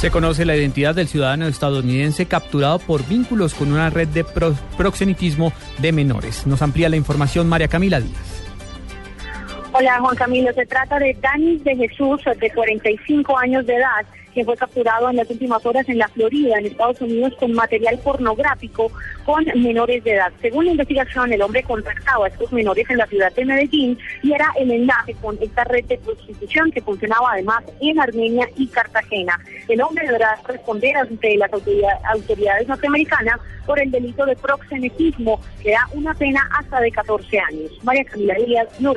Se conoce la identidad del ciudadano estadounidense capturado por vínculos con una red de proxenetismo de menores. Nos amplía la información María Camila Díaz. Hola Juan Camilo, se trata de Danis de Jesús, de 45 años de edad, quien fue capturado en las últimas horas en la Florida, en Estados Unidos, con material pornográfico con menores de edad. Según la investigación, el hombre contactaba a estos menores en la ciudad de Medellín y era el enlace con esta red de prostitución que funcionaba además en Armenia y Cartagena. El hombre deberá responder ante las autoridades norteamericanas por el delito de proxenetismo, que da una pena hasta de 14 años. María Camila Díaz, Blue